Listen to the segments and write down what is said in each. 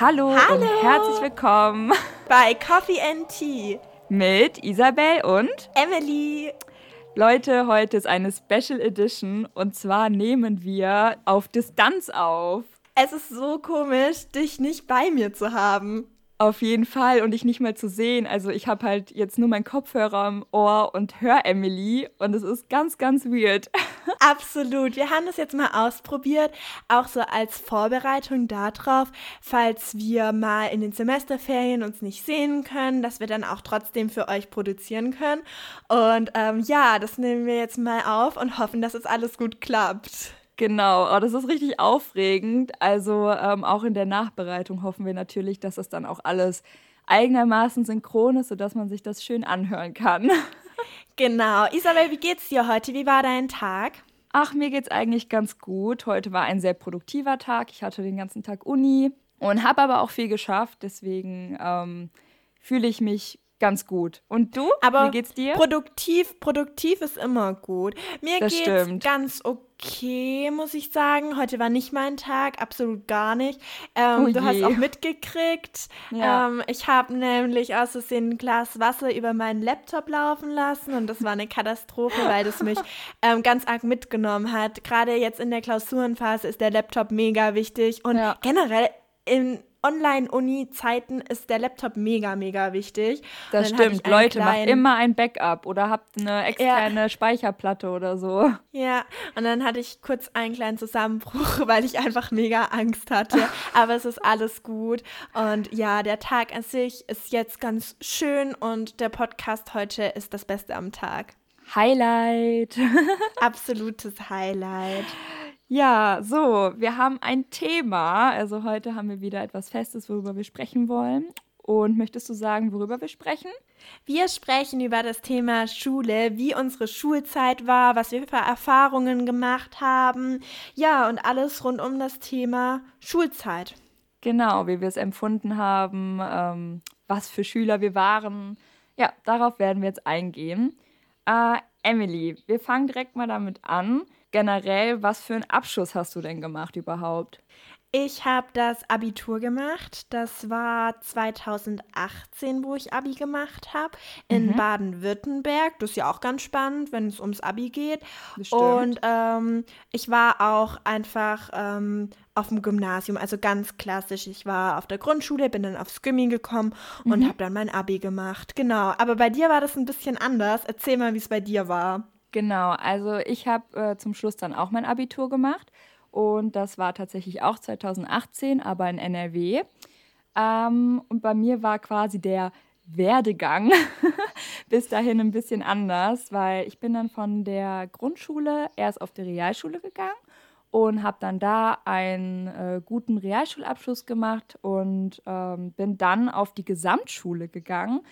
Hallo, Hallo. und herzlich willkommen bei Coffee and Tea. mit Isabel und Emily. Leute, heute ist eine Special Edition und zwar nehmen wir auf Distanz auf. Es ist so komisch, dich nicht bei mir zu haben. Auf jeden Fall und dich nicht mehr zu sehen. Also ich habe halt jetzt nur meinen Kopfhörer im Ohr und höre Emily und es ist ganz, ganz weird. Absolut. Wir haben das jetzt mal ausprobiert, auch so als Vorbereitung darauf, falls wir mal in den Semesterferien uns nicht sehen können, dass wir dann auch trotzdem für euch produzieren können. Und ähm, ja, das nehmen wir jetzt mal auf und hoffen, dass es alles gut klappt. Genau, oh, das ist richtig aufregend. Also ähm, auch in der Nachbereitung hoffen wir natürlich, dass das dann auch alles eigenermaßen synchron ist, sodass man sich das schön anhören kann. Genau. Isabel, wie geht's dir heute? Wie war dein Tag? Ach, mir geht's eigentlich ganz gut. Heute war ein sehr produktiver Tag. Ich hatte den ganzen Tag Uni und habe aber auch viel geschafft. Deswegen ähm, fühle ich mich ganz gut. Und du? Aber Wie geht's dir? Produktiv, produktiv ist immer gut. Mir Das geht's stimmt. ganz okay, muss ich sagen. Heute war nicht mein Tag, absolut gar nicht. Ähm, Oh du hast auch mitgekriegt. Ja. Ähm, ich habe nämlich aus Versehen ein Glas Wasser über meinen Laptop laufen lassen und das war eine Katastrophe, weil das mich ähm, ganz arg mitgenommen hat. Gerade jetzt in der Klausurenphase ist der Laptop mega wichtig und Ja. generell in Online-Uni-Zeiten ist der Laptop mega, mega wichtig. das stimmt. Leute, macht kleinen- immer ein Backup oder habt eine externe Speicherplatte oder so. Ja, und dann hatte ich kurz einen kleinen Zusammenbruch, weil ich einfach mega Angst hatte. Aber es ist alles gut. Und ja, der Tag an sich ist jetzt ganz schön und der Podcast heute ist das Beste am Tag. Highlight. Absolutes Highlight. Ja, so, wir haben ein Thema. Also heute haben wir wieder etwas Festes, worüber wir sprechen wollen. Und möchtest du sagen, worüber wir sprechen? Wir sprechen über das Thema Schule, wie unsere Schulzeit war, was wir für Erfahrungen gemacht haben. Ja, und alles rund um das Thema Schulzeit. Genau, wie wir es empfunden haben, ähm, was für Schüler wir waren. Ja, darauf werden wir jetzt eingehen. Äh, Emily, wir fangen direkt mal damit an. Generell, was für einen Abschluss hast du denn gemacht überhaupt? Ich habe das Abitur gemacht. Das war 2018, wo ich Abi gemacht habe, in Baden-Württemberg. Das ist ja auch ganz spannend, wenn es ums Abi geht. Und ähm, ich war auch einfach ähm, auf dem Gymnasium, also ganz klassisch. Ich war auf der Grundschule, bin dann aufs Gymmi gekommen und habe dann mein Abi gemacht. Genau. Aber bei dir war das ein bisschen anders. Erzähl mal, wie es bei dir war. Genau, also ich habe äh, zum Schluss dann auch mein Abitur gemacht und das war tatsächlich auch 2018, aber in NRW. Ähm, und bei mir war quasi der Werdegang bis dahin ein bisschen anders, weil ich bin dann von der Grundschule erst auf die Realschule gegangen und habe dann da einen äh, guten Realschulabschluss gemacht und ähm, bin dann auf die Gesamtschule gegangen.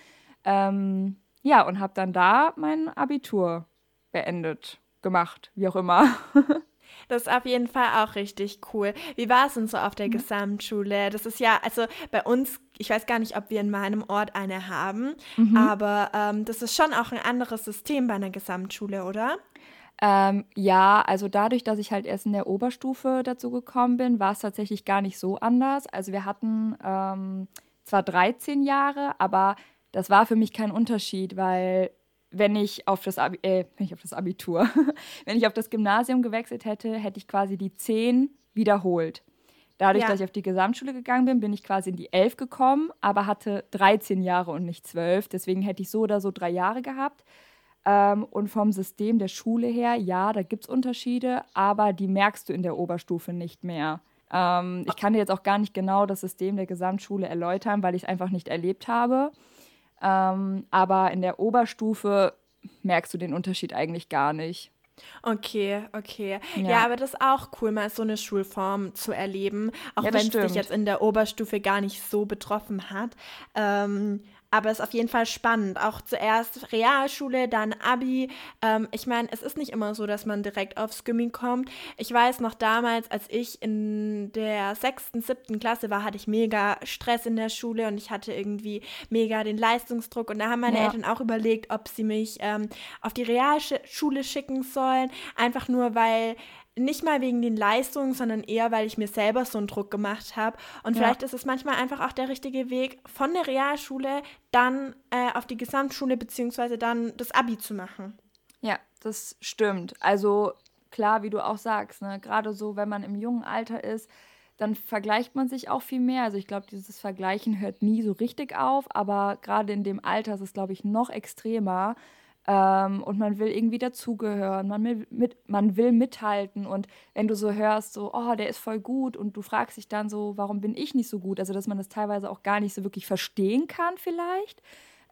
Ähm, ja, und habe dann da mein Abitur beendet, gemacht, wie auch immer. Das ist auf jeden Fall auch richtig cool. Wie war es denn so auf Mhm. der Gesamtschule? Das ist ja, also bei uns, ich weiß gar nicht, ob wir in meinem Ort eine haben, Mhm. aber ähm, das ist schon auch ein anderes System bei einer Gesamtschule, oder? Ähm, ja, also dadurch, dass ich halt erst in der Oberstufe dazu gekommen bin, war es tatsächlich gar nicht so anders. Also wir hatten ähm, zwar 13 Jahre, aber das war für mich kein Unterschied, weil wenn ich auf das, Abi äh, wenn ich auf das Abitur, wenn ich auf das Gymnasium gewechselt hätte, hätte ich quasi die 10 wiederholt. Dadurch, Ja. dass ich auf die Gesamtschule gegangen bin, bin ich quasi in die 11 gekommen, aber hatte 13 Jahre und nicht 12. Deswegen hätte ich so oder so drei Jahre gehabt. Ähm, und vom System der Schule her, ja, da gibt es Unterschiede, aber die merkst du in der Oberstufe nicht mehr. Ähm, ich kann dir jetzt auch gar nicht genau das System der Gesamtschule erläutern, weil ich es einfach nicht erlebt habe. Ähm, aber in der Oberstufe merkst du den Unterschied eigentlich gar nicht. Okay, okay. Ja. Ja. aber das ist auch cool, mal so eine Schulform zu erleben, auch Ja, wenn es dich jetzt in der Oberstufe gar nicht so betroffen hat. Ähm, Aber es ist auf jeden Fall spannend. Auch zuerst Realschule, dann Abi. Ähm, ich meine, es ist nicht immer so, dass man direkt aufs Gymmi kommt. Ich weiß noch damals, als ich in der sechsten, siebten Klasse war, hatte ich mega Stress in der Schule und ich hatte irgendwie mega den Leistungsdruck. Und da haben meine Ja. Eltern auch überlegt, ob sie mich ähm, auf die Realschule schicken sollen. Einfach nur, weil nicht mal wegen den Leistungen, sondern eher, weil ich mir selber so einen Druck gemacht habe. Und ja. vielleicht ist es manchmal einfach auch der richtige Weg, von der Realschule dann äh, auf die Gesamtschule beziehungsweise dann das Abi zu machen. Ja, das stimmt. Also klar, wie du auch sagst, ne? gerade so, wenn man im jungen Alter ist, dann vergleicht man sich auch viel mehr. Also ich glaube, dieses Vergleichen hört nie so richtig auf, aber gerade in dem Alter ist es, glaube ich, noch extremer. Ähm, und man will irgendwie dazugehören, man will, mit, man will mithalten. Und wenn du so hörst, so, oh, der ist voll gut und du fragst dich dann so, warum bin ich nicht so gut? Also, dass man das teilweise auch gar nicht so wirklich verstehen kann, vielleicht.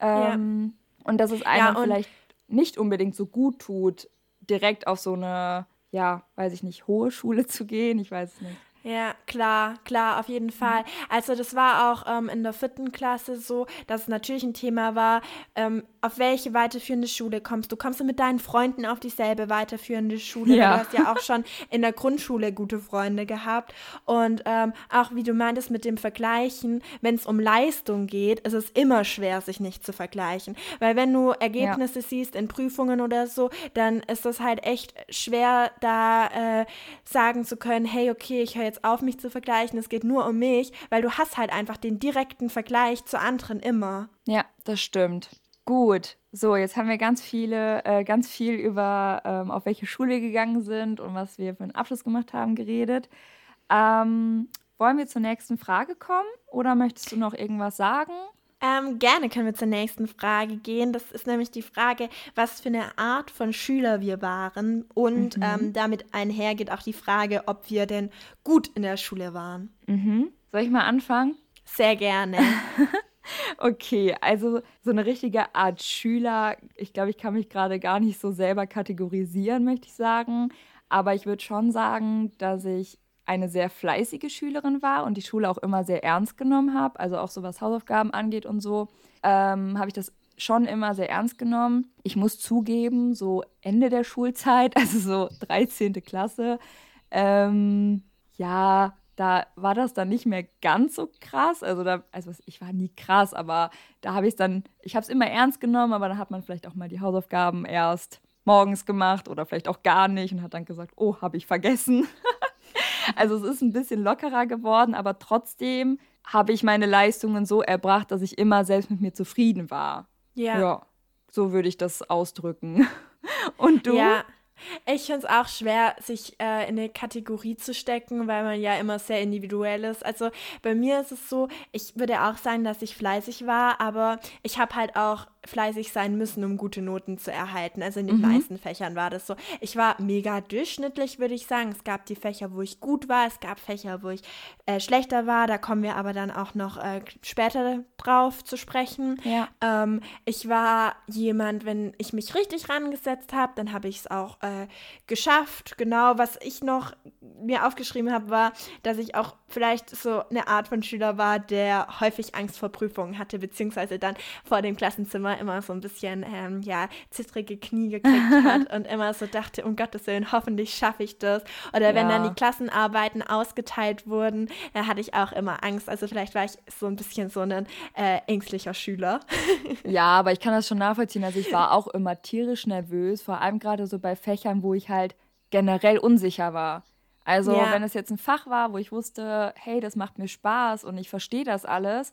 Ähm, ja. Und dass es einem ja, vielleicht nicht unbedingt so gut tut, direkt auf so eine, ja, weiß ich nicht, hohe Schule zu gehen. Ich weiß es nicht. Ja, klar, klar, auf jeden Fall. Also das war auch ähm, in der vierten Klasse so, dass es natürlich ein Thema war, ähm, auf welche weiterführende Schule kommst du? Kommst du mit deinen Freunden auf dieselbe weiterführende Schule? Ja. Du hast ja auch schon in der Grundschule gute Freunde gehabt. Und ähm, auch wie du meintest mit dem Vergleichen, wenn es um Leistung geht, ist es immer schwer, sich nicht zu vergleichen. Weil wenn du Ergebnisse ja. siehst in Prüfungen oder so, dann ist das halt echt schwer, da äh, sagen zu können, hey, okay, ich höre jetzt auf, mich zu vergleichen, es geht nur um mich, weil du hast halt einfach den direkten Vergleich zu anderen immer. Ja, das stimmt. Gut, so jetzt haben wir ganz viele, äh, ganz viel über ähm, auf welche Schule wir gegangen sind und was wir für einen Abschluss gemacht haben geredet. Ähm, wollen wir zur nächsten Frage kommen oder möchtest du noch irgendwas sagen? Ähm, gerne können wir zur nächsten Frage gehen. Das ist nämlich die Frage, was für eine Art von Schüler wir waren. Und mhm. ähm, damit einhergeht auch die Frage, ob wir denn gut in der Schule waren. Mhm. Soll ich mal anfangen? Sehr gerne. Okay, also so eine richtige Art Schüler, ich glaube, ich kann mich gerade gar nicht so selber kategorisieren, möchte ich sagen. Aber ich würde schon sagen, dass ich eine sehr fleißige Schülerin war und die Schule auch immer sehr ernst genommen habe. Also auch so was Hausaufgaben angeht und so, ähm, habe ich das schon immer sehr ernst genommen. Ich muss zugeben, so Ende der Schulzeit, also so 13. Klasse, ähm, ja, da war das dann nicht mehr ganz so krass. Also da, also ich war nie krass, aber da habe ich es dann, ich habe es immer ernst genommen, aber dann hat man vielleicht auch mal die Hausaufgaben erst morgens gemacht oder vielleicht auch gar nicht und hat dann gesagt, oh, habe ich vergessen. also es ist ein bisschen lockerer geworden, aber trotzdem habe ich meine Leistungen so erbracht, dass ich immer selbst mit mir zufrieden war. Ja. Ja, so würde ich das ausdrücken. Und du? Ja. Ich finde es auch schwer, sich äh, in eine Kategorie zu stecken, weil man ja immer sehr individuell ist. Also bei mir ist es so, ich würde auch sagen, dass ich fleißig war, aber ich habe halt auch fleißig sein müssen, um gute Noten zu erhalten. Also in den mhm. meisten Fächern war das so. Ich war mega durchschnittlich, würde ich sagen. Es gab die Fächer, wo ich gut war, es gab Fächer, wo ich äh, schlechter war. Da kommen wir aber dann auch noch äh, später drauf zu sprechen. Ja. Ähm, ich war jemand, wenn ich mich richtig rangesetzt habe, dann habe ich es auch äh, geschafft. Genau, was ich noch mir aufgeschrieben habe, war, dass ich auch vielleicht so eine Art von Schüler war, der häufig Angst vor Prüfungen hatte, beziehungsweise dann vor dem Klassenzimmer immer so ein bisschen, ähm, ja, zittrige Knie gekriegt hat und immer so dachte, um Gottes Willen, hoffentlich schaffe ich das. Oder wenn ja. dann die Klassenarbeiten ausgeteilt wurden, dann hatte ich auch immer Angst. Also vielleicht war ich so ein bisschen so ein äh, ängstlicher Schüler. ja, aber ich kann das schon nachvollziehen. Also ich war auch immer tierisch nervös, vor allem gerade so bei Fächern, wo ich halt generell unsicher war. Also ja. wenn es jetzt ein Fach war, wo ich wusste, hey, das macht mir Spaß und ich verstehe das alles,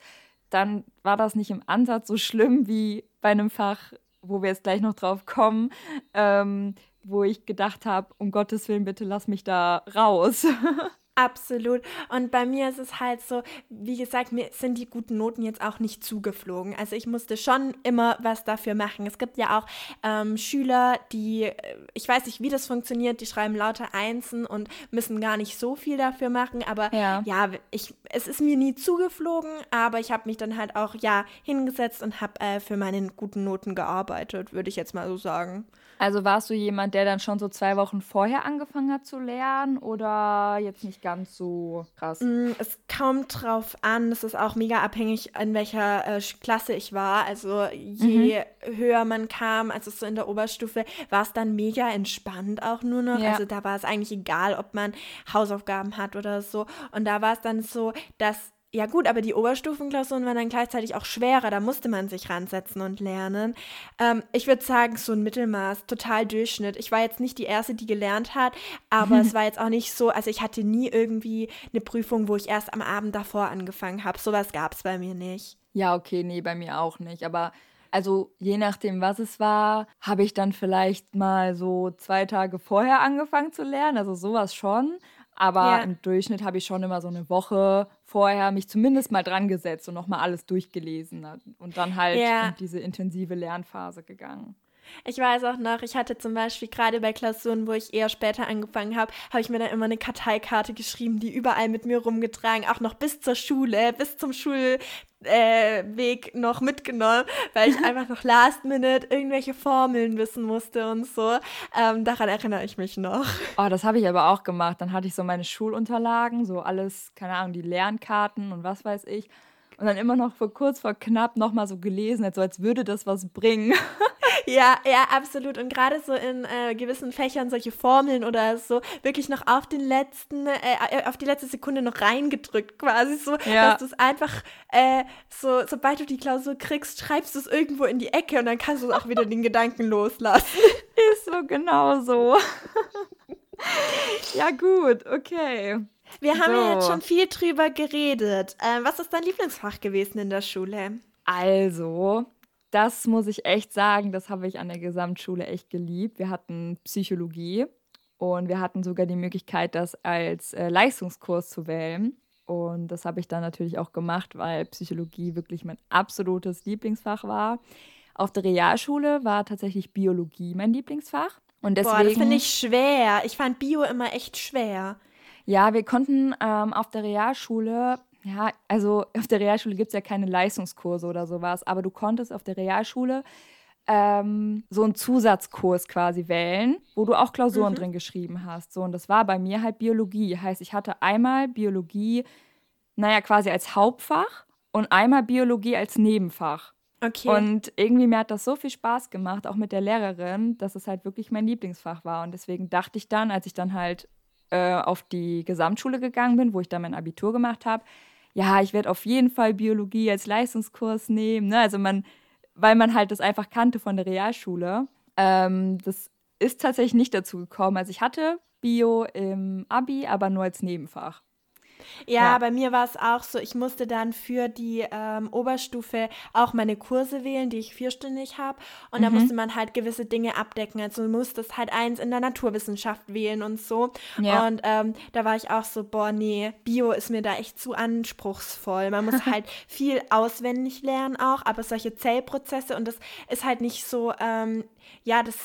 dann war das nicht im Ansatz so schlimm wie bei einem Fach, wo wir jetzt gleich noch drauf kommen, ähm, wo ich gedacht habe, um Gottes Willen, bitte lass mich da raus. Absolut. Und bei mir ist es halt so, wie gesagt, mir sind die guten Noten jetzt auch nicht zugeflogen. Also ich musste schon immer was dafür machen. Es gibt ja auch ähm, Schüler, die, äh, ich weiß nicht, wie das funktioniert, die schreiben lauter Einsen und müssen gar nicht so viel dafür machen. Aber ja, ja ich, es ist mir nie zugeflogen, aber ich habe mich dann halt auch, ja, hingesetzt und habe äh, für meine guten Noten gearbeitet, würde ich jetzt mal so sagen. Also warst du jemand, der dann schon so zwei Wochen vorher angefangen hat zu lernen oder jetzt nicht ganz so krass? Mm, es kommt drauf an. Es ist auch mega abhängig, in welcher äh, Klasse ich war. Also je mhm. höher man kam, also so in der Oberstufe, war es dann mega entspannt auch nur noch. Ja. Also da war es eigentlich egal, ob man Hausaufgaben hat oder so. Und da war es dann so, dass ja gut, aber die Oberstufenklausuren waren dann gleichzeitig auch schwerer, da musste man sich ransetzen und lernen. Ähm, ich würde sagen, so ein Mittelmaß, total Durchschnitt. Ich war jetzt nicht die Erste, die gelernt hat, aber es war jetzt auch nicht so, also ich hatte nie irgendwie eine Prüfung, wo ich erst am Abend davor angefangen habe. Sowas gab es bei mir nicht. Ja, okay, nee, bei mir auch nicht. Aber also je nachdem, was es war, habe ich dann vielleicht mal so zwei Tage vorher angefangen zu lernen. Also sowas schon. Aber ja. im Durchschnitt habe ich schon immer so eine Woche vorher mich zumindest mal dran gesetzt und nochmal alles durchgelesen und dann halt ja. in diese intensive Lernphase gegangen. Ich weiß auch noch, ich hatte zum Beispiel gerade bei Klausuren, wo ich eher später angefangen habe, habe ich mir dann immer eine Karteikarte geschrieben, die überall mit mir rumgetragen, auch noch bis zur Schule, bis zum Schulweg äh, noch mitgenommen, weil ich einfach noch last minute irgendwelche Formeln wissen musste und so. Ähm, daran erinnere ich mich noch. Oh, das habe ich aber auch gemacht. Dann hatte ich so meine Schulunterlagen, so alles, keine Ahnung, die Lernkarten und was weiß ich. Und dann immer noch vor kurz vor knapp nochmal so gelesen, so als würde das was bringen. Ja, ja, absolut. Und gerade so in äh, gewissen Fächern solche Formeln oder so wirklich noch auf den letzten, äh, äh auf die letzte Sekunde noch reingedrückt, quasi so, ja. dass du es einfach, äh, so, sobald du die Klausur kriegst, schreibst du es irgendwo in die Ecke und dann kannst du auch wieder den Gedanken loslassen. Ist so genau so. ja, gut, okay. Wir haben so. ja jetzt schon viel drüber geredet. Äh, was ist dein Lieblingsfach gewesen in der Schule? Also, das muss ich echt sagen, das habe ich an der Gesamtschule echt geliebt. Wir hatten Psychologie und wir hatten sogar die Möglichkeit, das als äh, Leistungskurs zu wählen. Und das habe ich dann natürlich auch gemacht, weil Psychologie wirklich mein absolutes Lieblingsfach war. Auf der Realschule war tatsächlich Biologie mein Lieblingsfach. Und deswegen, Boah, das finde ich schwer. Ich fand Bio immer echt schwer. Ja, wir konnten ähm, auf der Realschule ja, also auf der Realschule gibt es ja keine Leistungskurse oder sowas, aber du konntest auf der Realschule ähm, so einen Zusatzkurs quasi wählen, wo du auch Klausuren mhm. drin geschrieben hast. So, und das war bei mir halt Biologie. Heißt, ich hatte einmal Biologie, naja, quasi als Hauptfach und einmal Biologie als Nebenfach. Okay. Und irgendwie mir hat das so viel Spaß gemacht, auch mit der Lehrerin, dass es halt wirklich mein Lieblingsfach war. Und deswegen dachte ich dann, als ich dann halt äh, auf die Gesamtschule gegangen bin, wo ich dann mein Abitur gemacht habe, ja, ich werde auf jeden Fall Biologie als Leistungskurs nehmen. Ne? Also man, weil man halt das einfach kannte von der Realschule. Ähm, das ist tatsächlich nicht dazu gekommen. Also ich hatte Bio im Abi, aber nur als Nebenfach. Ja, ja, bei mir war es auch so, ich musste dann für die ähm, Oberstufe auch meine Kurse wählen, die ich vierstündig habe. Und mhm. da musste man halt gewisse Dinge abdecken. Also du musstest halt eins in der Naturwissenschaft wählen und so. Ja. Und ähm, da war ich auch so, boah, nee, Bio ist mir da echt zu anspruchsvoll. Man muss halt viel auswendig lernen auch, aber solche Zellprozesse und das ist halt nicht so, ähm, ja, das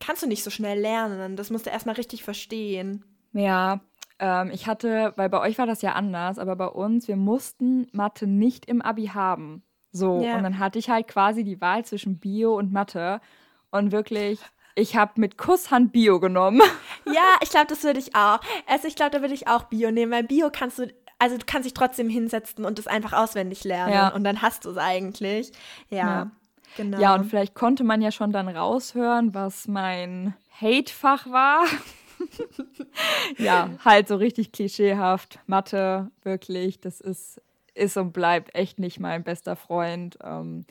kannst du nicht so schnell lernen. Das musst du erstmal richtig verstehen. Ja, ähm, ich hatte, weil bei euch war das ja anders, aber bei uns, wir mussten Mathe nicht im Abi haben. So, ja. und dann hatte ich halt quasi die Wahl zwischen Bio und Mathe. Und wirklich, ich habe mit Kusshand Bio genommen. Ja, ich glaube, das würde ich auch. Also ich glaube, da würde ich auch Bio nehmen, weil Bio kannst du, also du kannst dich trotzdem hinsetzen und es einfach auswendig lernen. Ja. Und dann hast du es eigentlich. Ja, ja, genau. Ja, und vielleicht konnte man ja schon dann raushören, was mein Hate-Fach war. ja, halt so richtig klischeehaft. Mathe, wirklich, das ist, ist und bleibt echt nicht mein bester Freund. Ähm,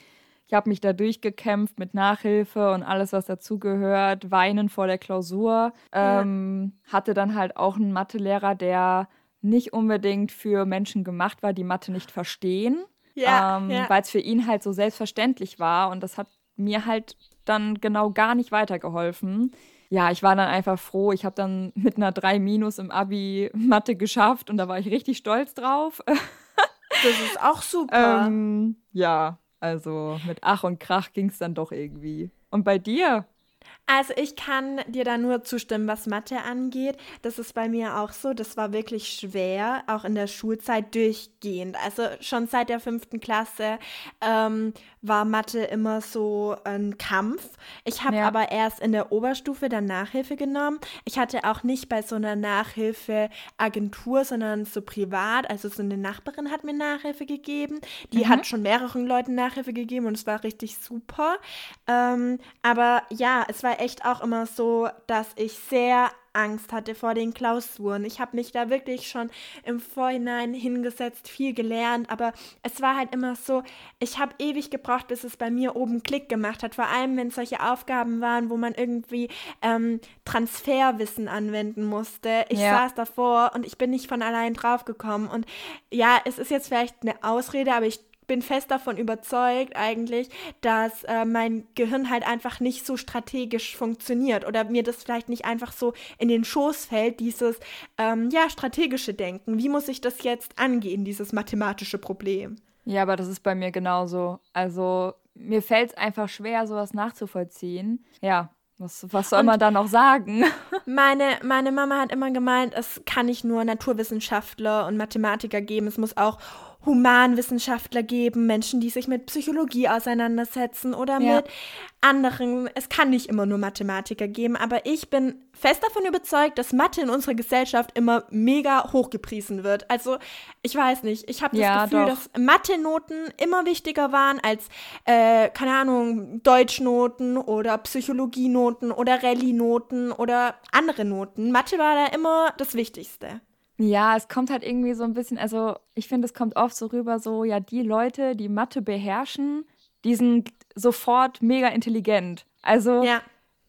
ich habe mich da durchgekämpft mit Nachhilfe und alles, was dazugehört, weinen vor der Klausur. Ähm, ja. Hatte dann halt auch einen Mathelehrer, der nicht unbedingt für Menschen gemacht war, die Mathe nicht verstehen. Ja, ähm, ja. Weil es für ihn halt so selbstverständlich war und das hat mir halt dann genau gar nicht weitergeholfen ja, ich war dann einfach froh. Ich habe dann mit einer 3 Minus im Abi Mathe geschafft und da war ich richtig stolz drauf. Das ist auch super. ähm, ja, also mit Ach und Krach ging es dann doch irgendwie. Und bei dir? Also ich kann dir da nur zustimmen, was Mathe angeht. Das ist bei mir auch so. Das war wirklich schwer, auch in der Schulzeit durchgehend. Also schon seit der fünften Klasse ähm, war Mathe immer so ein Kampf. Ich habe ja. aber erst in der Oberstufe dann Nachhilfe genommen. Ich hatte auch nicht bei so einer Nachhilfeagentur, sondern so privat. Also so eine Nachbarin hat mir Nachhilfe gegeben. Die mhm. hat schon mehreren Leuten Nachhilfe gegeben und es war richtig super. Ähm, aber ja, es war echt auch immer so, dass ich sehr Angst hatte vor den Klausuren. Ich habe mich da wirklich schon im Vorhinein hingesetzt, viel gelernt, aber es war halt immer so, ich habe ewig gebraucht, bis es bei mir oben Klick gemacht hat. Vor allem, wenn solche Aufgaben waren, wo man irgendwie ähm, Transferwissen anwenden musste. Ich ja. saß davor und ich bin nicht von allein draufgekommen. Und ja, es ist jetzt vielleicht eine Ausrede, aber ich bin fest davon überzeugt eigentlich, dass äh, mein Gehirn halt einfach nicht so strategisch funktioniert oder mir das vielleicht nicht einfach so in den Schoß fällt, dieses ähm, ja strategische Denken. Wie muss ich das jetzt angehen, dieses mathematische Problem? Ja, aber das ist bei mir genauso. Also mir fällt es einfach schwer, sowas nachzuvollziehen. Ja, was, was soll und man da noch sagen? Meine, meine Mama hat immer gemeint, es kann nicht nur Naturwissenschaftler und Mathematiker geben, es muss auch Humanwissenschaftler geben, Menschen, die sich mit Psychologie auseinandersetzen oder ja. mit anderen. Es kann nicht immer nur Mathematiker geben, aber ich bin fest davon überzeugt, dass Mathe in unserer Gesellschaft immer mega hochgepriesen wird. Also ich weiß nicht, ich habe das ja, Gefühl, doch. dass Mathe-Noten immer wichtiger waren als, äh, keine Ahnung, Deutschnoten oder Psychologienoten oder Rallye-Noten oder andere Noten. Mathe war da immer das Wichtigste. Ja, es kommt halt irgendwie so ein bisschen, also ich finde, es kommt oft so rüber, so, ja, die Leute, die Mathe beherrschen, die sind sofort mega intelligent. Also, ja.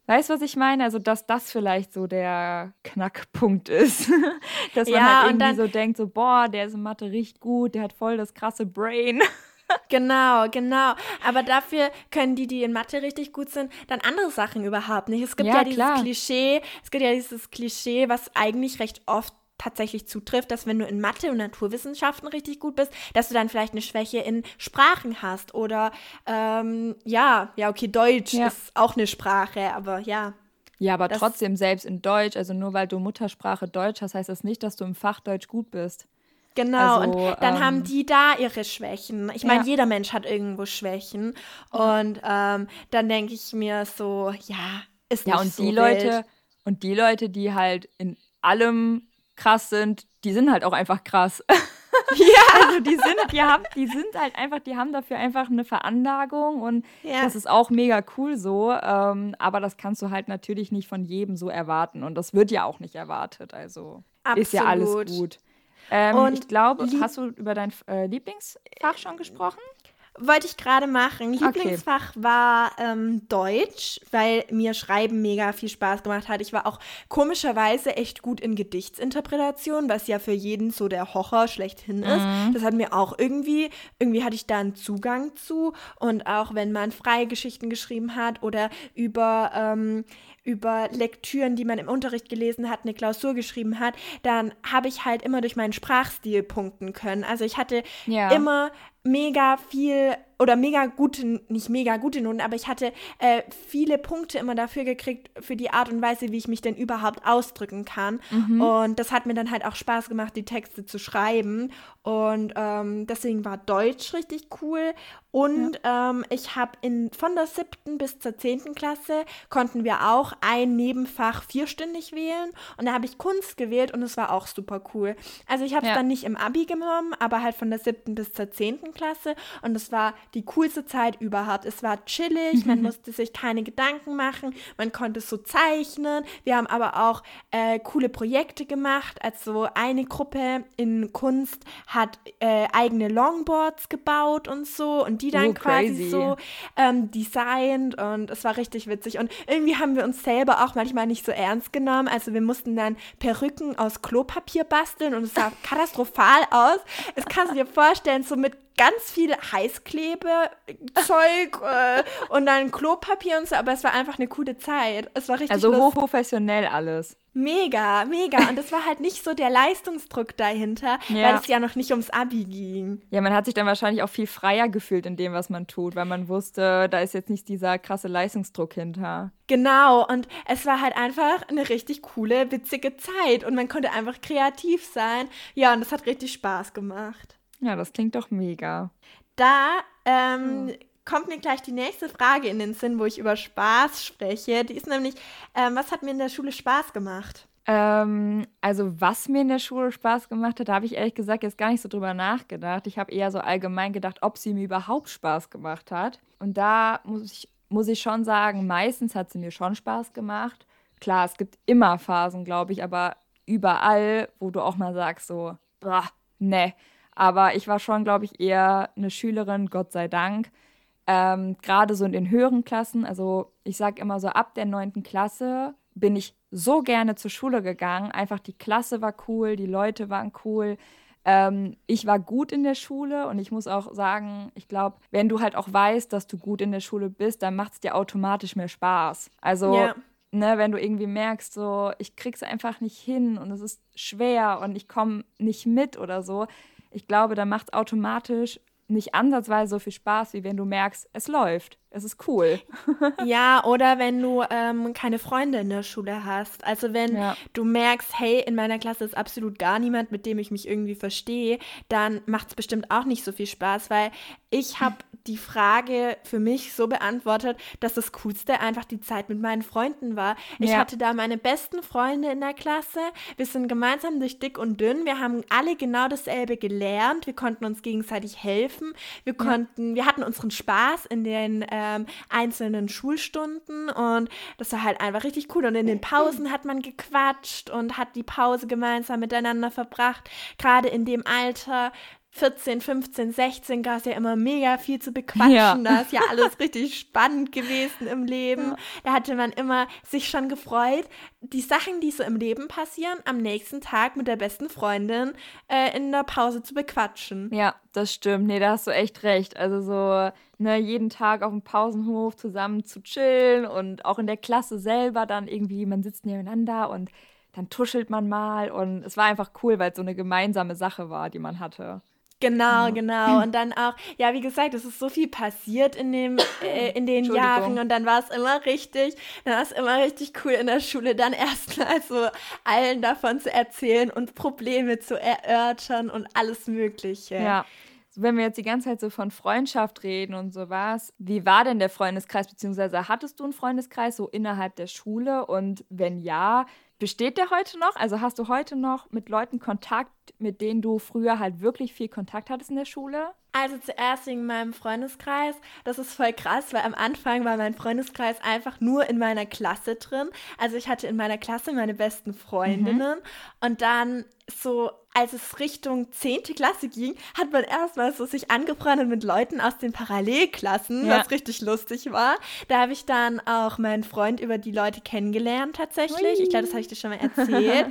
weißt du, was ich meine? Also, dass das vielleicht so der Knackpunkt ist. dass man ja, halt irgendwie dann, so denkt, so, boah, der ist in Mathe richtig gut, der hat voll das krasse Brain. Genau, genau. Aber dafür können die, die in Mathe richtig gut sind, dann andere Sachen überhaupt nicht. Es gibt ja, ja dieses klar. Klischee, es gibt ja dieses Klischee, was eigentlich recht oft tatsächlich zutrifft, dass wenn du in Mathe und Naturwissenschaften richtig gut bist, dass du dann vielleicht eine Schwäche in Sprachen hast oder ähm, ja, ja, okay, Deutsch ja. ist auch eine Sprache, aber ja. Ja, aber trotzdem, selbst in Deutsch, also nur weil du Muttersprache Deutsch hast, heißt das nicht, dass du im Fach Deutsch gut bist. Genau, also, und dann ähm, haben die da ihre Schwächen. Ich meine, ja. jeder Mensch hat irgendwo Schwächen. Und ähm, dann denke ich mir so, ja, ist nicht ja, und so die wild. Leute und die Leute, die halt in allem krass sind, die sind halt auch einfach krass. Ja. also die sind, die haben, die sind halt einfach, die haben dafür einfach eine Veranlagung und ja. das ist auch mega cool so. Ähm, aber das kannst du halt natürlich nicht von jedem so erwarten und das wird ja auch nicht erwartet. Also Absolut. ist ja alles gut. Ähm, und ich glaube, hast du über dein äh, Lieblingsfach schon gesprochen? Wollte ich gerade machen. Lieblingsfach okay. war ähm, Deutsch, weil mir Schreiben mega viel Spaß gemacht hat. Ich war auch komischerweise echt gut in Gedichtsinterpretation, was ja für jeden so der Horror schlechthin ist. Mhm. Das hat mir auch irgendwie, irgendwie hatte ich da einen Zugang zu. Und auch wenn man freie Geschichten geschrieben hat oder über ähm, über Lektüren, die man im Unterricht gelesen hat, eine Klausur geschrieben hat, dann habe ich halt immer durch meinen Sprachstil punkten können. Also ich hatte ja. immer mega viel oder mega gute, nicht mega gute Noten, aber ich hatte äh, viele Punkte immer dafür gekriegt, für die Art und Weise, wie ich mich denn überhaupt ausdrücken kann. Mhm. Und das hat mir dann halt auch Spaß gemacht, die Texte zu schreiben. Und ähm, deswegen war Deutsch richtig cool. Und ja. ähm, ich habe von der siebten bis zur zehnten Klasse konnten wir auch ein Nebenfach vierstündig wählen. Und da habe ich Kunst gewählt und es war auch super cool. Also ich habe es ja. dann nicht im Abi genommen, aber halt von der siebten bis zur zehnten Klasse. Und es war die coolste Zeit überhaupt. Es war chillig, man musste sich keine Gedanken machen, man konnte so zeichnen. Wir haben aber auch äh, coole Projekte gemacht. Also eine Gruppe in Kunst hat äh, eigene Longboards gebaut und so und die dann oh, quasi so ähm, designt und es war richtig witzig. Und irgendwie haben wir uns selber auch manchmal nicht so ernst genommen. Also wir mussten dann Perücken aus Klopapier basteln und es sah katastrophal aus. Es kannst du dir vorstellen, so mit ganz viel Heißklebezeug äh, und dann Klopapier und so, aber es war einfach eine coole Zeit. Es war richtig Also hochprofessionell alles. Mega, mega. Und es war halt nicht so der Leistungsdruck dahinter, ja. weil es ja noch nicht ums Abi ging. Ja, man hat sich dann wahrscheinlich auch viel freier gefühlt in dem, was man tut, weil man wusste, da ist jetzt nicht dieser krasse Leistungsdruck hinter. Genau, und es war halt einfach eine richtig coole, witzige Zeit und man konnte einfach kreativ sein. Ja, und das hat richtig Spaß gemacht. Ja, das klingt doch mega. Da ähm, hm. kommt mir gleich die nächste Frage in den Sinn, wo ich über Spaß spreche. Die ist nämlich, ähm, was hat mir in der Schule Spaß gemacht? Ähm, also was mir in der Schule Spaß gemacht hat, da habe ich ehrlich gesagt jetzt gar nicht so drüber nachgedacht. Ich habe eher so allgemein gedacht, ob sie mir überhaupt Spaß gemacht hat. Und da muss ich, muss ich schon sagen, meistens hat sie mir schon Spaß gemacht. klar, es gibt immer Phasen, glaube ich, aber überall, wo du auch mal sagst, so, boah, ne. Aber ich war schon, glaube ich, eher eine Schülerin, Gott sei Dank. Ähm, Gerade so in den höheren Klassen, also ich sage immer so, ab der neunten Klasse bin ich so gerne zur Schule gegangen. Einfach die Klasse war cool, die Leute waren cool. Ähm, ich war gut in der Schule und ich muss auch sagen, ich glaube, wenn du halt auch weißt, dass du gut in der Schule bist, dann macht es dir automatisch mehr Spaß. Also, ja. ne, wenn du irgendwie merkst, so, ich krieg's einfach nicht hin und es ist schwer und ich komme nicht mit oder so, ich glaube, dann macht es automatisch nicht ansatzweise so viel Spaß, wie wenn du merkst, es läuft. Es ist cool. ja, oder wenn du ähm, keine Freunde in der Schule hast. Also wenn ja. du merkst, hey, in meiner Klasse ist absolut gar niemand, mit dem ich mich irgendwie verstehe, dann macht es bestimmt auch nicht so viel Spaß, weil ich habe die Frage für mich so beantwortet, dass das Coolste einfach die Zeit mit meinen Freunden war. Ich ja. hatte da meine besten Freunde in der Klasse. Wir sind gemeinsam durch dick und dünn. Wir haben alle genau dasselbe gelernt. Wir konnten uns gegenseitig helfen. Wir konnten, ja. wir hatten unseren Spaß in den ähm, einzelnen Schulstunden und das war halt einfach richtig cool. Und in den Pausen hat man gequatscht und hat die Pause gemeinsam miteinander verbracht. Gerade in dem Alter 14, 15, 16 gab es ja immer mega viel zu bequatschen. Ja. Da ist ja alles richtig spannend gewesen im Leben. Ja. Da hatte man immer sich schon gefreut, die Sachen, die so im Leben passieren, am nächsten Tag mit der besten Freundin äh, in der Pause zu bequatschen. Ja, das stimmt. Nee, da hast du echt recht. Also so, ne, jeden Tag auf dem Pausenhof zusammen zu chillen und auch in der Klasse selber dann irgendwie, man sitzt nebeneinander und dann tuschelt man mal und es war einfach cool, weil es so eine gemeinsame Sache war, die man hatte. Genau, genau. Und dann auch, ja, wie gesagt, es ist so viel passiert in, dem, äh, in den Jahren und dann war es immer richtig, dann war es immer richtig cool in der Schule, dann erstmal so allen davon zu erzählen und Probleme zu erörtern und alles Mögliche. Ja. Wenn wir jetzt die ganze Zeit so von Freundschaft reden und sowas, wie war denn der Freundeskreis, beziehungsweise hattest du einen Freundeskreis so innerhalb der Schule? Und wenn ja, Besteht der heute noch? Also hast du heute noch mit Leuten Kontakt, mit denen du früher halt wirklich viel Kontakt hattest in der Schule? Also zuerst in meinem Freundeskreis. Das ist voll krass, weil am Anfang war mein Freundeskreis einfach nur in meiner Klasse drin. Also ich hatte in meiner Klasse meine besten Freundinnen mhm. und dann so, als es Richtung 10. Klasse ging, hat man erstmal so sich angefreundet mit Leuten aus den Parallelklassen, ja. was richtig lustig war. Da habe ich dann auch meinen Freund über die Leute kennengelernt tatsächlich. Ui. Ich glaube, das habe ich dir schon mal erzählt.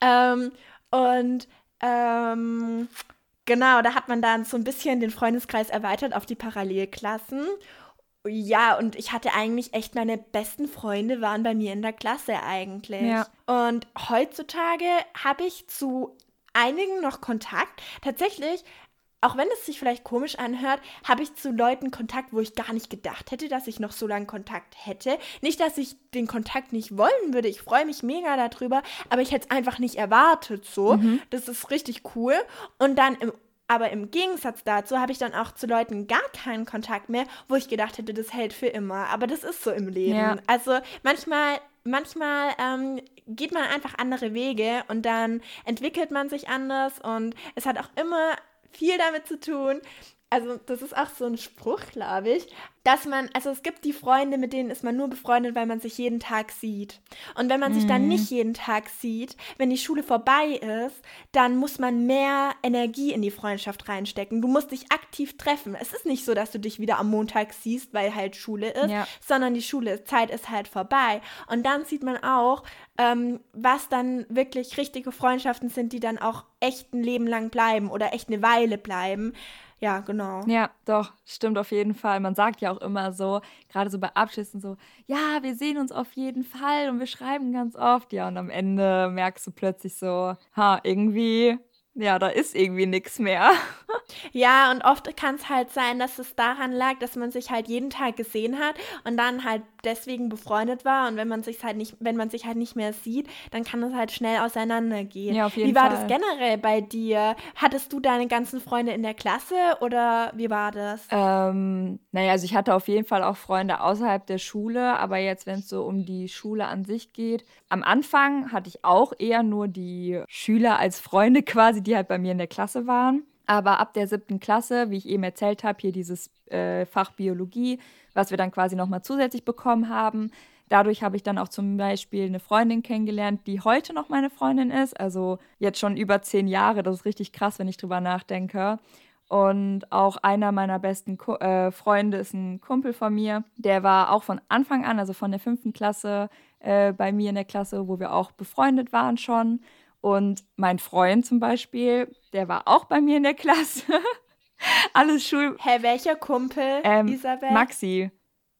ähm, und ähm, Genau, da hat man dann so ein bisschen den Freundeskreis erweitert auf die Parallelklassen. Ja, und ich hatte eigentlich echt meine besten Freunde waren bei mir in der Klasse eigentlich. Ja. Und heutzutage habe ich zu einigen noch Kontakt. Tatsächlich auch wenn es sich vielleicht komisch anhört, habe ich zu Leuten Kontakt, wo ich gar nicht gedacht hätte, dass ich noch so lange Kontakt hätte. Nicht, dass ich den Kontakt nicht wollen würde. Ich freue mich mega darüber, aber ich hätte es einfach nicht erwartet so. Mhm. Das ist richtig cool. Und dann im aber im Gegensatz dazu habe ich dann auch zu Leuten gar keinen Kontakt mehr, wo ich gedacht hätte, das hält für immer. Aber das ist so im Leben. Ja. Also manchmal manchmal ähm, geht man einfach andere Wege und dann entwickelt man sich anders und es hat auch immer viel damit zu tun. Also, das ist auch so ein Spruch, glaube ich, dass man, also es gibt die Freunde, mit denen ist man nur befreundet, weil man sich jeden Tag sieht. Und wenn man mhm. sich dann mhm. nicht jeden Tag sieht, wenn die Schule vorbei ist, dann muss man mehr Energie in die Freundschaft reinstecken. Du musst dich aktiv treffen. Es ist nicht so, dass du dich wieder am Montag siehst, weil halt Schule ist, ja. sondern die Schule, Zeit ist halt vorbei. Und dann sieht man auch, ähm, was dann wirklich richtige Freundschaften sind, die dann auch echt ein Leben lang bleiben oder echt eine Weile bleiben. Ja, genau. Ja, doch, stimmt auf jeden Fall. Man sagt ja auch immer so, gerade so bei Abschlüssen so, ja, wir sehen uns auf jeden Fall und wir schreiben ganz oft. Ja, und am Ende merkst du plötzlich so, ha, irgendwie ja, da ist irgendwie nichts mehr. Ja, und oft kann es halt sein, dass es daran lag, dass man sich halt jeden Tag gesehen hat und dann halt deswegen befreundet war. Und wenn man sich halt nicht, wenn man sich halt nicht mehr sieht, dann kann es halt schnell auseinandergehen. Ja, auf jeden wie war Fall. das generell bei dir? Hattest du deine ganzen Freunde in der Klasse oder wie war das? Ähm, naja, also ich hatte auf jeden Fall auch Freunde außerhalb der Schule, aber jetzt, wenn es so um die Schule an sich geht, am Anfang hatte ich auch eher nur die Schüler als Freunde quasi die halt bei mir in der Klasse waren. Aber ab der siebten Klasse, wie ich eben erzählt habe, hier dieses äh, Fach Biologie, was wir dann quasi nochmal zusätzlich bekommen haben, dadurch habe ich dann auch zum Beispiel eine Freundin kennengelernt, die heute noch meine Freundin ist. Also jetzt schon über zehn Jahre. Das ist richtig krass, wenn ich drüber nachdenke. Und auch einer meiner besten Ko äh, Freunde ist ein Kumpel von mir. Der war auch von Anfang an, also von der fünften Klasse, äh, bei mir in der Klasse, wo wir auch befreundet waren schon. Und mein Freund zum Beispiel, der war auch bei mir in der Klasse. Alles Schul. Hä, welcher Kumpel, ähm, Isabel? Maxi.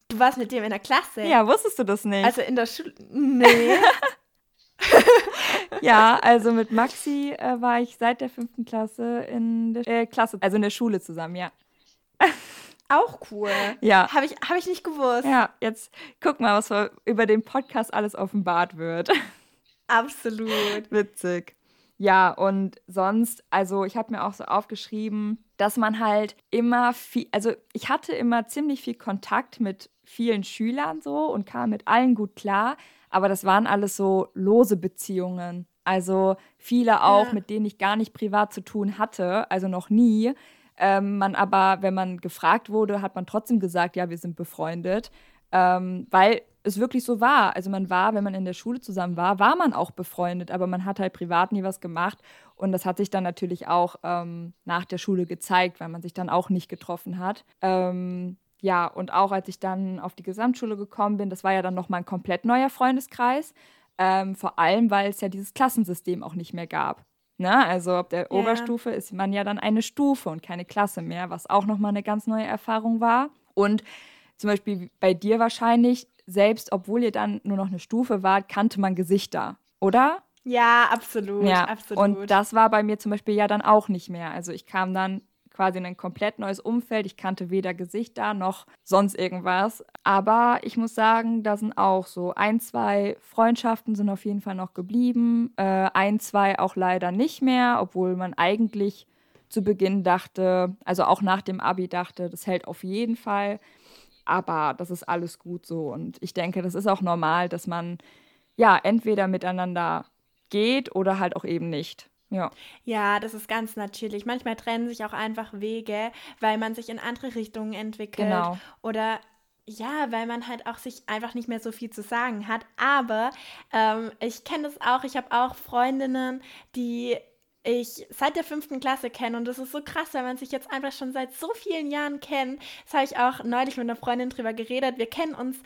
Du warst mit dem in der Klasse? Ja, wusstest du das nicht? Also in der Schule? Nee. ja, also mit Maxi äh, war ich seit der fünften Klasse in der äh, Klasse, also in der Schule zusammen, ja. Auch cool. Ja. Habe ich, hab ich nicht gewusst. Ja, jetzt guck mal, was über den Podcast alles offenbart wird. Absolut. Witzig. Ja, und sonst, also ich habe mir auch so aufgeschrieben, dass man halt immer viel, also ich hatte immer ziemlich viel Kontakt mit vielen Schülern so und kam mit allen gut klar, aber das waren alles so lose Beziehungen. Also viele auch, ja. mit denen ich gar nicht privat zu tun hatte, also noch nie. Ähm, man aber, wenn man gefragt wurde, hat man trotzdem gesagt, ja, wir sind befreundet, ähm, weil es wirklich so war. Also man war, wenn man in der Schule zusammen war, war man auch befreundet, aber man hat halt privat nie was gemacht. Und das hat sich dann natürlich auch ähm, nach der Schule gezeigt, weil man sich dann auch nicht getroffen hat. Ähm, ja, und auch als ich dann auf die Gesamtschule gekommen bin, das war ja dann nochmal ein komplett neuer Freundeskreis. Ähm, vor allem, weil es ja dieses Klassensystem auch nicht mehr gab. Ne? Also ab der ja. Oberstufe ist man ja dann eine Stufe und keine Klasse mehr, was auch nochmal eine ganz neue Erfahrung war. Und zum Beispiel bei dir wahrscheinlich, selbst obwohl ihr dann nur noch eine Stufe wart, kannte man Gesichter, oder? Ja, absolut, ja. absolut. Und das war bei mir zum Beispiel ja dann auch nicht mehr. Also ich kam dann quasi in ein komplett neues Umfeld. Ich kannte weder Gesichter noch sonst irgendwas. Aber ich muss sagen, da sind auch so ein, zwei Freundschaften sind auf jeden Fall noch geblieben. Äh, ein, zwei auch leider nicht mehr, obwohl man eigentlich zu Beginn dachte, also auch nach dem Abi dachte, das hält auf jeden Fall. Aber das ist alles gut so. Und ich denke, das ist auch normal, dass man ja entweder miteinander geht oder halt auch eben nicht. Ja. Ja, das ist ganz natürlich. Manchmal trennen sich auch einfach Wege, weil man sich in andere Richtungen entwickelt. Genau. Oder ja, weil man halt auch sich einfach nicht mehr so viel zu sagen hat. Aber ähm, ich kenne das auch. Ich habe auch Freundinnen, die ich seit der fünften Klasse kenne. Und das ist so krass, weil man sich jetzt einfach schon seit so vielen Jahren kennt. Das habe ich auch neulich mit einer Freundin drüber geredet. Wir kennen uns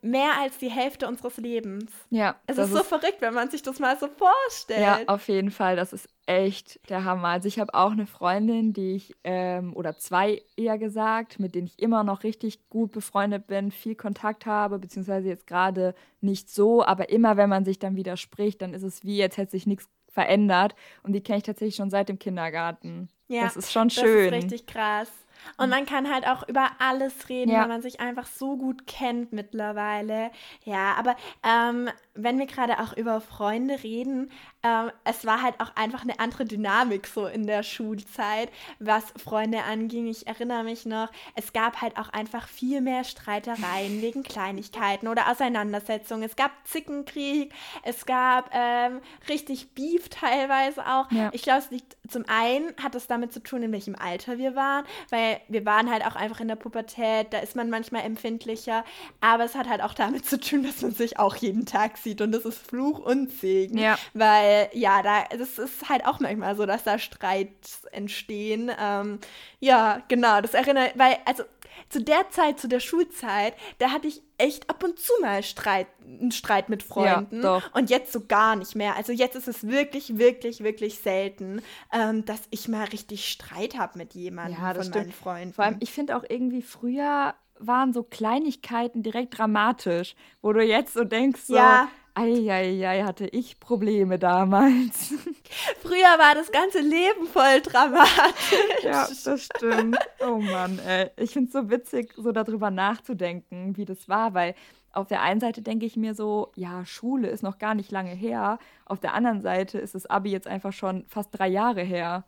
mehr als die Hälfte unseres Lebens. Ja. Es ist so ist, verrückt, wenn man sich das mal so vorstellt. Ja, auf jeden Fall. Das ist echt der Hammer. Also ich habe auch eine Freundin, die ich, ähm, oder zwei eher gesagt, mit denen ich immer noch richtig gut befreundet bin, viel Kontakt habe, beziehungsweise jetzt gerade nicht so, aber immer wenn man sich dann wieder spricht, dann ist es wie, jetzt hätte sich nichts verändert. Und die kenne ich tatsächlich schon seit dem Kindergarten. Ja, das ist schon schön. Das ist richtig krass. Und man kann halt auch über alles reden, ja. weil man sich einfach so gut kennt mittlerweile. Ja, aber ähm, wenn wir gerade auch über Freunde reden, ähm, es war halt auch einfach eine andere Dynamik so in der Schulzeit, was Freunde anging. Ich erinnere mich noch, es gab halt auch einfach viel mehr Streitereien wegen Kleinigkeiten oder Auseinandersetzungen. Es gab Zickenkrieg, es gab ähm, richtig Beef teilweise auch. Ja. Ich glaube, es liegt zum einen hat es damit zu tun, in welchem Alter wir waren, weil wir waren halt auch einfach in der Pubertät, da ist man manchmal empfindlicher, aber es hat halt auch damit zu tun, dass man sich auch jeden Tag sieht und das ist Fluch und Segen. Ja. Weil, ja, da, das ist halt auch manchmal so, dass da Streits entstehen. Ähm, ja, genau, das erinnert, weil, also zu der Zeit, zu der Schulzeit, da hatte ich echt ab und zu mal Streit, einen Streit mit Freunden. Ja, und jetzt so gar nicht mehr. Also jetzt ist es wirklich, wirklich, wirklich selten, ähm, dass ich mal richtig Streit habe mit jemandem ja, von stimmt. meinen Freunden. Vor allem, ich finde auch irgendwie früher waren so Kleinigkeiten direkt dramatisch, wo du jetzt so denkst, so, ja. Eieiei, hatte ich Probleme damals. Früher war das ganze Leben voll dramatisch. Ja, das stimmt. Oh Mann, ey. Ich finde es so witzig, so darüber nachzudenken, wie das war, weil auf der einen Seite denke ich mir so, ja, Schule ist noch gar nicht lange her. Auf der anderen Seite ist das Abi jetzt einfach schon fast drei Jahre her.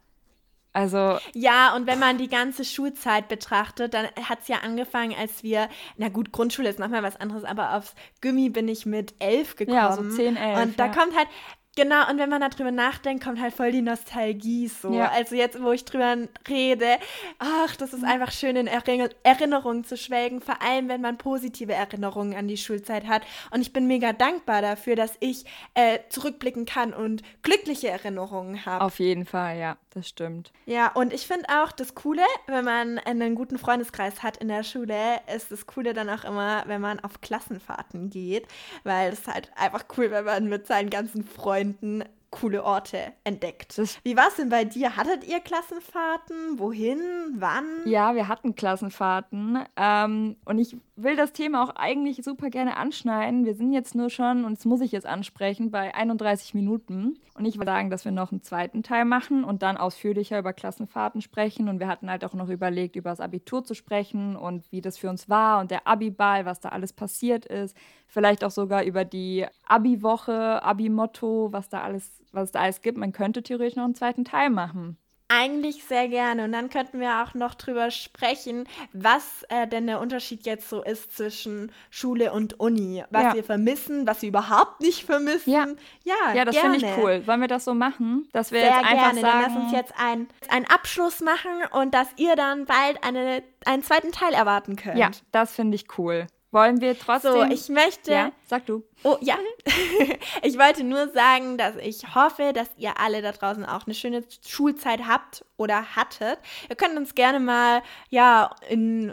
Also. Ja, und wenn man die ganze Schulzeit betrachtet, dann hat es ja angefangen, als wir, na gut, Grundschule ist nochmal was anderes, aber aufs Gummi bin ich mit elf gekommen. Ja, so zehn, elf. Und da ja. kommt halt, Genau, und wenn man darüber nachdenkt, kommt halt voll die Nostalgie so. Ja. Also jetzt, wo ich drüber rede, ach, das ist mhm. einfach schön in Erinnerungen zu schwelgen, vor allem wenn man positive Erinnerungen an die Schulzeit hat. Und ich bin mega dankbar dafür, dass ich äh, zurückblicken kann und glückliche Erinnerungen habe. Auf jeden Fall, ja, das stimmt. Ja, und ich finde auch das Coole, wenn man einen guten Freundeskreis hat in der Schule, ist das Coole dann auch immer, wenn man auf Klassenfahrten geht, weil es halt einfach cool, wenn man mit seinen ganzen Freunden Freunden coole Orte entdeckt. Wie war es denn bei dir? Hattet ihr Klassenfahrten? Wohin? Wann? Ja, wir hatten Klassenfahrten. Ähm, und ich will das Thema auch eigentlich super gerne anschneiden. Wir sind jetzt nur schon, und das muss ich jetzt ansprechen, bei 31 Minuten. Und ich will sagen, dass wir noch einen zweiten Teil machen und dann ausführlicher über Klassenfahrten sprechen. Und wir hatten halt auch noch überlegt, über das Abitur zu sprechen und wie das für uns war und der Abi-Ball, was da alles passiert ist. Vielleicht auch sogar über die Abi-Woche, Abi-Motto, was da alles, was da alles gibt. Man könnte theoretisch noch einen zweiten Teil machen. Eigentlich sehr gerne. Und dann könnten wir auch noch drüber sprechen, was äh, denn der Unterschied jetzt so ist zwischen Schule und Uni. Was ja. wir vermissen, was wir überhaupt nicht vermissen. Ja, ja, ja das finde ich cool. Wollen wir das so machen? Dass wir sehr jetzt einfach gerne. sagen... Dann lass uns jetzt einen, einen Abschluss machen und dass ihr dann bald eine, einen zweiten Teil erwarten könnt. Ja, das finde ich cool. Wollen wir trotzdem. So, ich möchte. Ja, sag du. Oh, ja. ich wollte nur sagen, dass ich hoffe, dass ihr alle da draußen auch eine schöne Schulzeit habt oder hattet. Ihr könnt uns gerne mal, ja, in,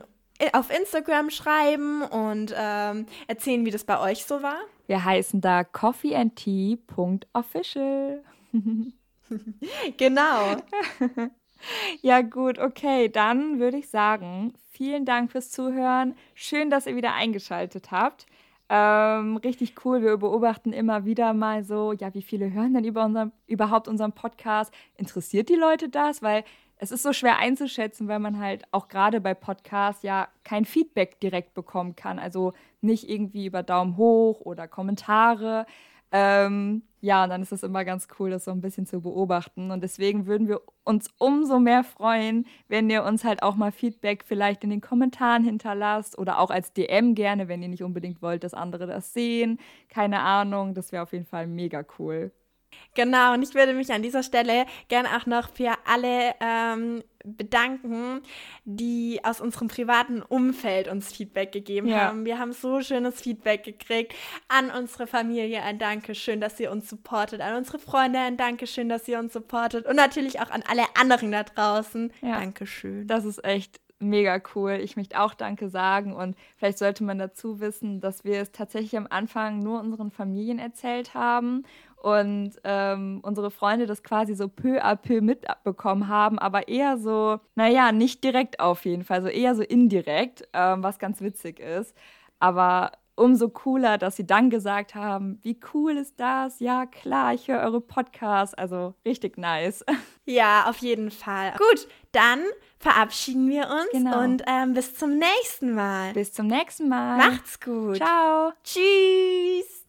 auf Instagram schreiben und ähm, erzählen, wie das bei euch so war. Wir heißen da coffeeandtea.official. genau. ja, gut, okay. Dann würde ich sagen, vielen Dank fürs Zuhören. Schön, dass ihr wieder eingeschaltet habt. Ähm, richtig cool. Wir beobachten immer wieder mal so, ja, wie viele hören denn über unseren, überhaupt unseren Podcast? Interessiert die Leute das? Weil es ist so schwer einzuschätzen, weil man halt auch gerade bei Podcasts ja kein Feedback direkt bekommen kann. Also nicht irgendwie über Daumen hoch oder Kommentare. Ähm, ja, und dann ist es immer ganz cool, das so ein bisschen zu beobachten. Und deswegen würden wir uns umso mehr freuen, wenn ihr uns halt auch mal Feedback vielleicht in den Kommentaren hinterlasst oder auch als DM gerne, wenn ihr nicht unbedingt wollt, dass andere das sehen. Keine Ahnung, das wäre auf jeden Fall mega cool. Genau, und ich würde mich an dieser Stelle gerne auch noch für alle ähm, bedanken, die aus unserem privaten Umfeld uns Feedback gegeben ja. haben. Wir haben so schönes Feedback gekriegt. An unsere Familie ein Dankeschön, dass ihr uns supportet. An unsere Freunde ein Dankeschön, dass ihr uns supportet. Und natürlich auch an alle anderen da draußen. Ja. Dankeschön. Das ist echt mega cool. Ich möchte auch Danke sagen und vielleicht sollte man dazu wissen, dass wir es tatsächlich am Anfang nur unseren Familien erzählt haben und ähm, unsere Freunde das quasi so peu à peu mitbekommen haben, aber eher so, naja, nicht direkt auf jeden Fall, so eher so indirekt, ähm, was ganz witzig ist. Aber umso cooler, dass sie dann gesagt haben, wie cool ist das? Ja, klar, ich höre eure Podcasts. Also richtig nice. Ja, auf jeden Fall. Gut, dann verabschieden wir uns genau. und ähm, bis zum nächsten Mal. Bis zum nächsten Mal. Macht's gut. Ciao. Tschüss.